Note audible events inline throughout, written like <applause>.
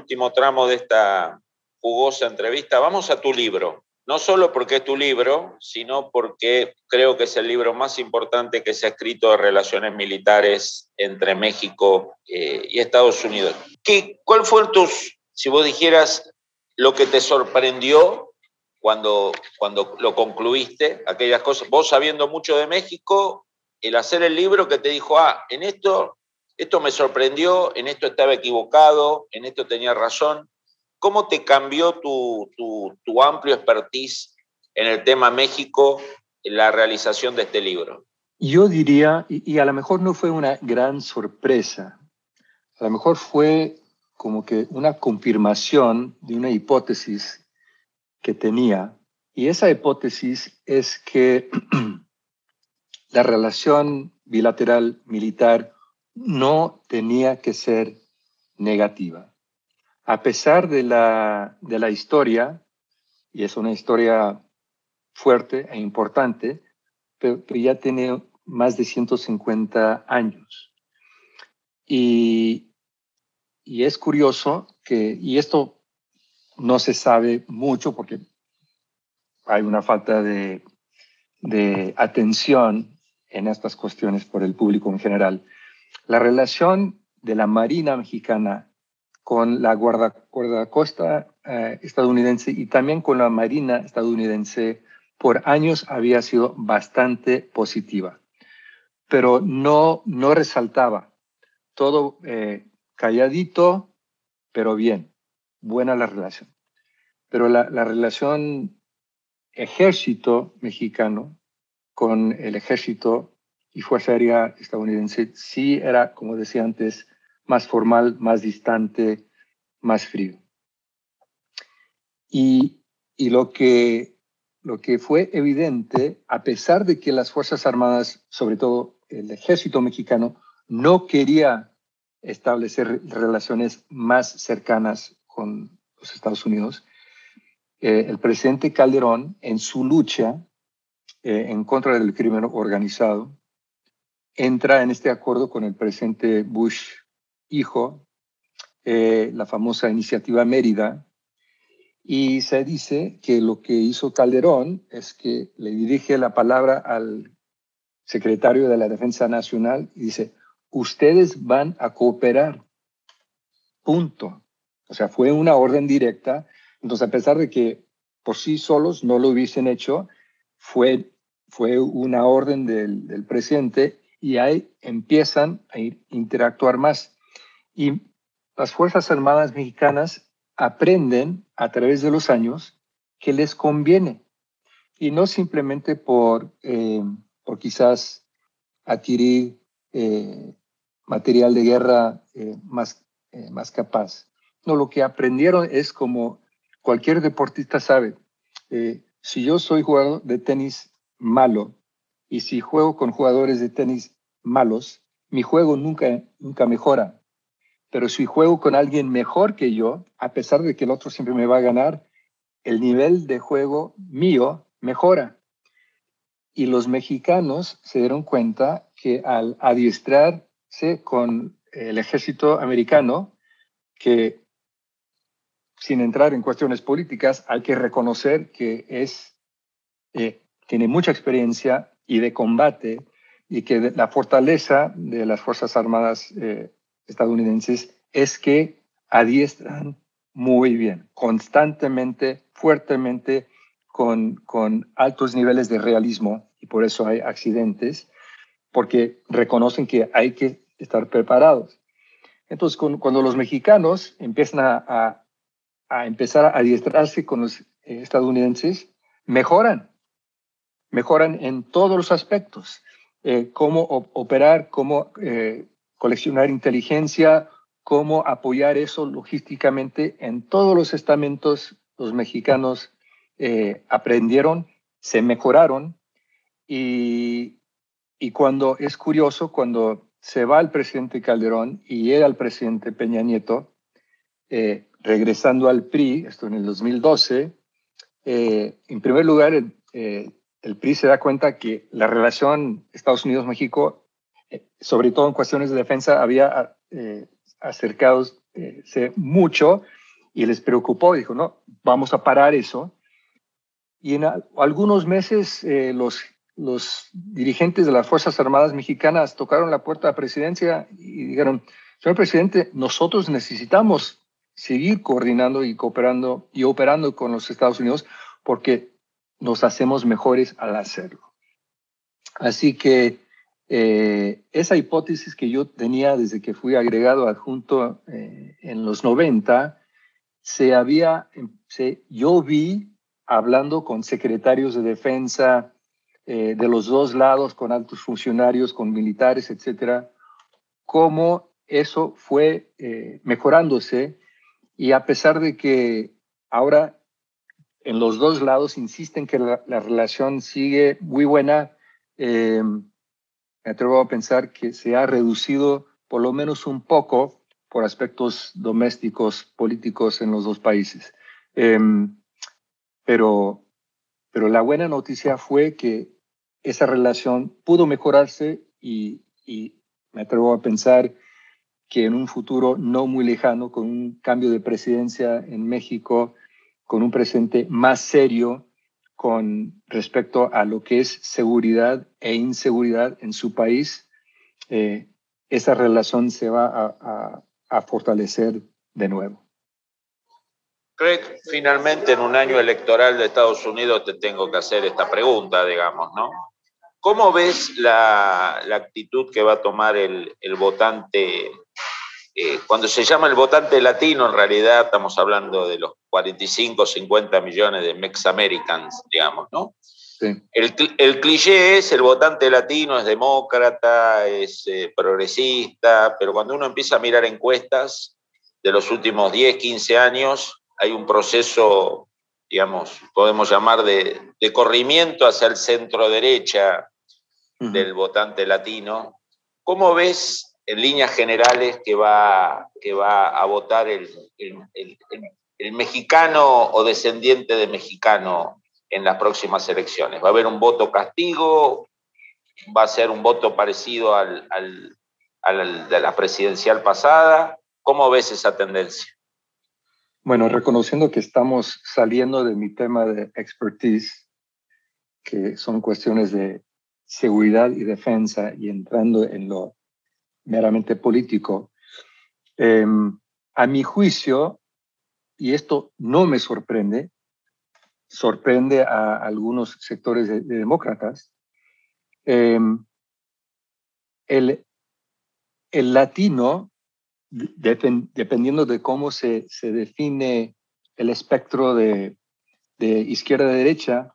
Último tramo de esta jugosa entrevista, vamos a tu libro. No solo porque es tu libro, sino porque creo que es el libro más importante que se ha escrito de relaciones militares entre México eh, y Estados Unidos. ¿Qué, ¿Cuál fue tus, si vos dijeras, lo que te sorprendió cuando, cuando lo concluiste, aquellas cosas, vos sabiendo mucho de México, el hacer el libro que te dijo, ah, en esto esto me sorprendió, en esto estaba equivocado, en esto tenía razón. ¿Cómo te cambió tu, amplio expertise en el tema México en la realización de este libro? Yo diría, y, a lo mejor no fue una gran sorpresa, a lo mejor fue como que una confirmación de una hipótesis que tenía. Y esa hipótesis es que <clears throat> la relación bilateral militar no tenía que ser negativa. A pesar de la, de la historia, y es una historia fuerte e importante, pero, ya tiene más de 150 años. Y, y es curioso que, y esto no se sabe mucho porque hay una falta de, de atención en estas cuestiones por el público en general, la relación de la Marina mexicana con la guardacosta eh, estadounidense y también con la Marina estadounidense por años había sido bastante positiva, pero no, no resaltaba. Todo eh, calladito, pero bien, buena la relación. Pero la, la relación ejército mexicano con el ejército y Fuerza Aérea estadounidense sí era, como decía antes, más formal, más distante, más frío. Y, y lo, que, lo que fue evidente, a pesar de que las Fuerzas Armadas, sobre todo el ejército mexicano, no quería establecer relaciones más cercanas con los Estados Unidos, eh, el presidente Calderón, en su lucha eh, en contra del crimen organizado, entra en este acuerdo con el presidente Bush hijo, eh, la famosa iniciativa Mérida, y se dice que lo que hizo Calderón es que le dirige la palabra al secretario de la Defensa Nacional y dice, ustedes van a cooperar. Punto. O sea, fue una orden directa. Entonces, a pesar de que por sí solos no lo hubiesen hecho, fue, fue una orden del, del presidente y ahí empiezan a interactuar más. Y las Fuerzas Armadas mexicanas aprenden a través de los años que les conviene y no simplemente por, eh, por quizás adquirir eh, material de guerra eh, más, más capaz. No, lo que aprendieron es como cualquier deportista sabe, si yo soy jugador de tenis malo y si juego con jugadores de tenis malos, mi juego nunca, nunca mejora. Pero si juego con alguien mejor que yo, a pesar de que el otro siempre me va a ganar, el nivel de juego mío mejora. Y los mexicanos se dieron cuenta que al adiestrarse con el ejército americano, que sin entrar en cuestiones políticas, hay que reconocer que es, eh, tiene mucha experiencia y de combate y que la fortaleza de las Fuerzas Armadas eh, estadounidenses es que adiestran muy bien, constantemente, fuertemente, con, con altos niveles de realismo, y por eso hay accidentes, porque reconocen que hay que estar preparados. Entonces, cuando los mexicanos empiezan a, a empezar a adiestrarse con los estadounidenses, mejoran, mejoran en todos los aspectos. Eh, cómo operar, cómo eh, coleccionar inteligencia, cómo apoyar eso logísticamente en todos los estamentos. Los mexicanos eh, aprendieron, se mejoraron y, y cuando es curioso, cuando se va el presidente Calderón y llega el presidente Peña Nieto, eh, regresando al PRI, esto en el 2012, eh, en primer lugar, eh, el PRI se da cuenta que la relación Estados Unidos-México, sobre todo en cuestiones de defensa, había acercado mucho y les preocupó. Dijo, no, vamos a parar eso. Y en algunos meses los los dirigentes de las Fuerzas Armadas mexicanas tocaron la puerta a la presidencia y dijeron, señor presidente, nosotros necesitamos seguir coordinando y cooperando y operando con los Estados Unidos porque nos hacemos mejores al hacerlo. Así que eh, esa hipótesis que yo tenía desde que fui agregado adjunto eh, en los 90, se había, se, yo vi hablando con secretarios de defensa, eh, de los dos lados, con altos funcionarios, con militares, etcétera, cómo eso fue eh, mejorándose y a pesar de que ahora en los dos lados insisten que la, relación sigue muy buena, eh, me atrevo a pensar que se ha reducido por lo menos un poco por aspectos domésticos, políticos en los dos países. pero, pero la buena noticia fue que esa relación pudo mejorarse y, me atrevo a pensar que en un futuro no muy lejano, con un cambio de presidencia en México, con un presidente más serio con respecto a lo que es seguridad e inseguridad en su país, eh, esa relación se va a, a fortalecer de nuevo. Craig, finalmente en un año electoral de Estados Unidos te tengo que hacer esta pregunta, digamos, ¿no? ¿Cómo ves la, actitud que va a tomar el, votante? Eh, cuando se llama el votante latino, en realidad estamos hablando de los 45, 50 millones de Mex-Americans, digamos, ¿no? El, cliché es el votante latino es demócrata, es eh, progresista, pero cuando uno empieza a mirar encuestas de los últimos 10, 15 años, hay un proceso, digamos, podemos llamar de, de corrimiento hacia el centro derecha, del votante latino. ¿Cómo ves en líneas generales que va, que va a votar el, el, mexicano o descendiente de mexicano en las próximas elecciones? ¿Va a haber un voto castigo? ¿Va a ser un voto parecido al, al de la presidencial pasada? ¿Cómo ves esa tendencia? Bueno, reconociendo que estamos saliendo de mi tema de expertise, que son cuestiones de seguridad y defensa y entrando en lo meramente político, em, a mi juicio, y esto no me sorprende, sorprende a algunos sectores de, demócratas, em, el, el, latino, dependiendo de cómo se, se define el espectro de, de izquierda-derecha,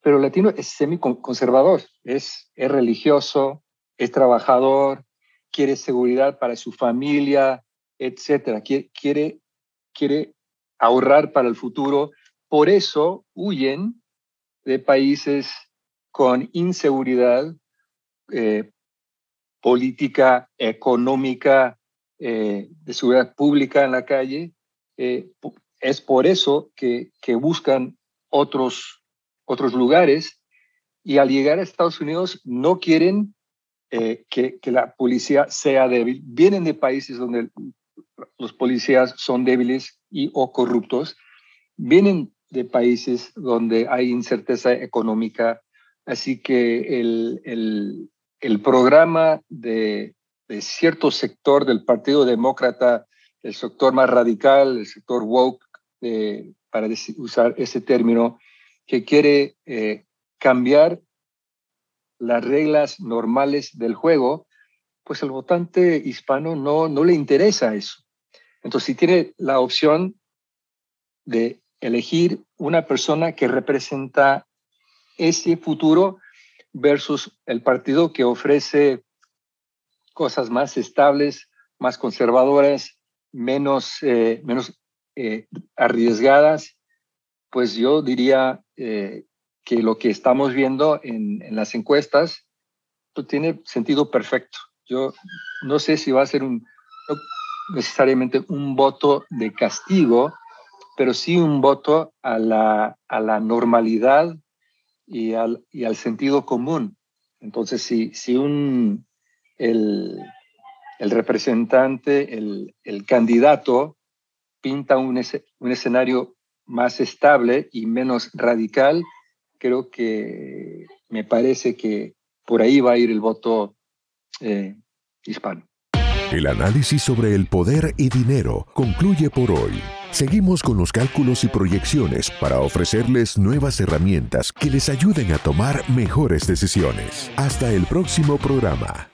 pero el latino es semi-conservador, es, es religioso, es trabajador, quiere seguridad para su familia, etcétera. Quiere, quiere, ahorrar para el futuro. Por eso huyen de países con inseguridad eh, política, económica, eh, de seguridad pública en la calle. Eh, es por eso que, que buscan otros otros lugares y al llegar a Estados Unidos no quieren eh, que, la policía sea débil. Vienen de países donde los policías son débiles y o corruptos. Vienen de países donde hay incerteza económica. Así que el, el, programa de, de, cierto sector del Partido Demócrata, el sector más radical, el sector woke, eh, para usar ese término, que quiere eh, cambiar las reglas normales del juego, pues el votante hispano no, no le interesa eso. Entonces, si tiene la opción de elegir una persona que representa ese futuro versus el partido que ofrece cosas más estables, más conservadoras, menos, eh, menos eh, arriesgadas, pues yo diría que lo que estamos viendo en, en las encuestas pues tiene sentido perfecto. Yo no sé si va a ser un, necesariamente un voto de castigo, pero sí un voto a la, a la normalidad y al, y al, sentido común. Entonces, si, si un, el, el representante, el, el, candidato pinta un, un escenario más estable y menos radical, creo que me parece que por ahí va a ir el voto eh, hispano. El análisis sobre el poder y dinero concluye por hoy. Seguimos con los cálculos y proyecciones para ofrecerles nuevas herramientas que les ayuden a tomar mejores decisiones. Hasta el próximo programa.